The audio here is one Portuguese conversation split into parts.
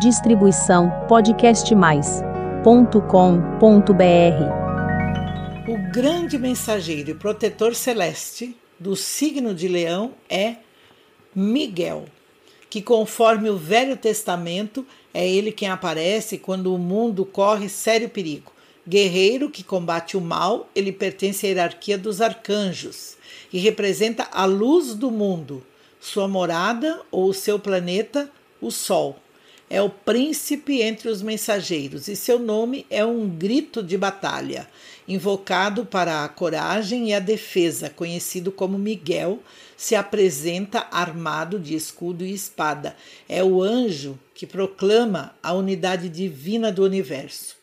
Distribuição podcastmais.com.br. O grande mensageiro e protetor celeste do signo de Leão é Miguel, que conforme o Velho Testamento é ele quem aparece quando o mundo corre sério perigo. Guerreiro que combate o mal, ele pertence à hierarquia dos arcanjos e representa a luz do mundo, sua morada ou seu planeta, o Sol é o príncipe entre os mensageiros e seu nome é um grito de batalha, invocado para a coragem e a defesa, conhecido como Miguel, se apresenta armado de escudo e espada. É o anjo que proclama a unidade divina do universo.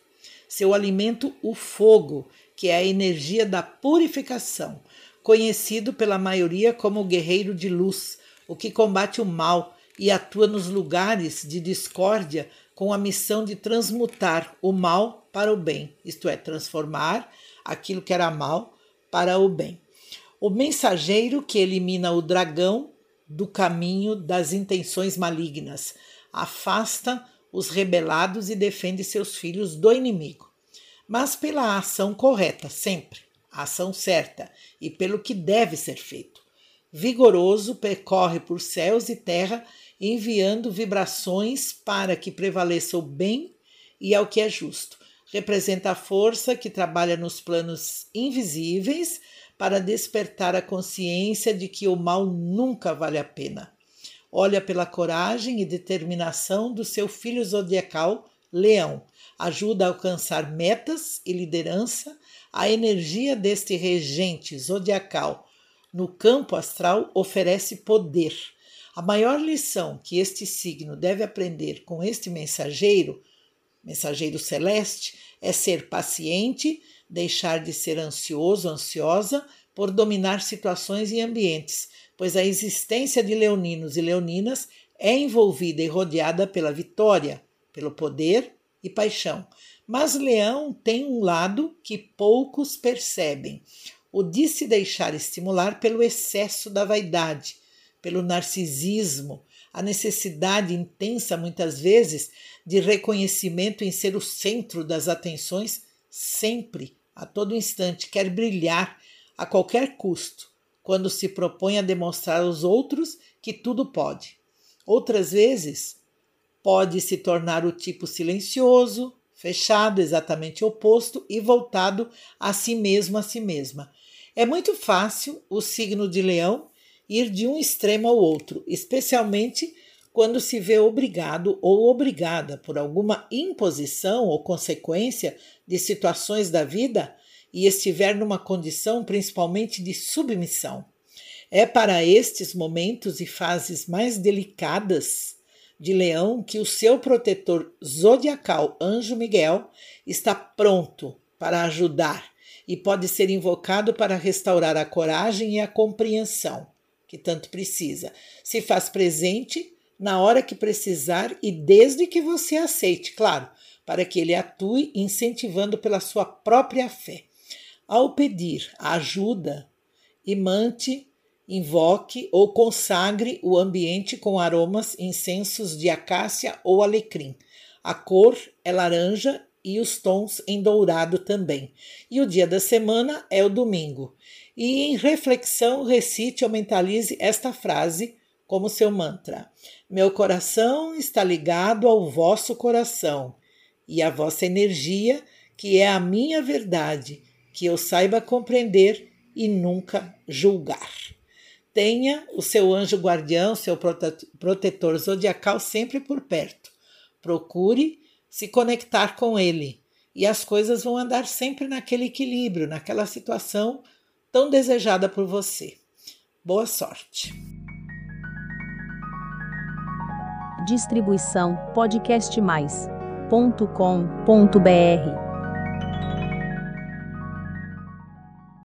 Seu alimento, o fogo, que é a energia da purificação, conhecido pela maioria como guerreiro de luz, o que combate o mal e atua nos lugares de discórdia com a missão de transmutar o mal para o bem, isto é, transformar aquilo que era mal para o bem. O mensageiro que elimina o dragão do caminho das intenções malignas, afasta os rebelados e defende seus filhos do inimigo. Mas pela ação correta, sempre, a ação certa e pelo que deve ser feito. Vigoroso percorre por céus e terra enviando vibrações para que prevaleça o bem e ao que é justo. Representa a força que trabalha nos planos invisíveis para despertar a consciência de que o mal nunca vale a pena. Olha pela coragem e determinação do seu filho zodiacal, Leão. Ajuda a alcançar metas e liderança. A energia deste regente zodiacal no campo astral oferece poder a maior lição que este signo deve aprender com este mensageiro, mensageiro celeste, é ser paciente, deixar de ser ansioso, ansiosa por dominar situações e ambientes, pois a existência de leoninos e leoninas é envolvida e rodeada pela vitória, pelo poder e paixão. Mas Leão tem um lado que poucos percebem: o de se deixar estimular pelo excesso da vaidade, pelo narcisismo, a necessidade intensa, muitas vezes, de reconhecimento em ser o centro das atenções, sempre, a todo instante, quer brilhar a qualquer custo, quando se propõe a demonstrar aos outros que tudo pode. Outras vezes, pode se tornar o tipo silencioso, fechado, exatamente oposto e voltado a si mesmo, a si mesma. É muito fácil o signo de Leão ir de um extremo ao outro, especialmente quando se vê obrigado ou obrigada por alguma imposição ou consequência de situações da vida e estiver numa condição principalmente de submissão. É para estes momentos e fases mais delicadas de Leão que o seu protetor zodiacal, Anjo Miguel, está pronto para ajudar e pode ser invocado para restaurar a coragem e a compreensão que tanto precisa. Se faz presente na hora que precisar e desde que você aceite, claro, para que ele atue incentivando pela sua própria fé. Ao pedir ajuda, imante, invoque ou consagre o ambiente com aromas incensos de acácia ou alecrim. A cor é laranja e os tons em dourado também. E o dia da semana é o domingo e, em reflexão, recite ou mentalize esta frase como seu mantra: Meu coração está ligado ao vosso coração e à vossa energia, que é a minha verdade, que eu saiba compreender e nunca julgar. Tenha o seu anjo guardião, seu protetor zodiacal sempre por perto. Procure se conectar com ele e as coisas vão andar sempre naquele equilíbrio, naquela situação tão desejada por você. Boa sorte. Distribuição podcastmais.com.br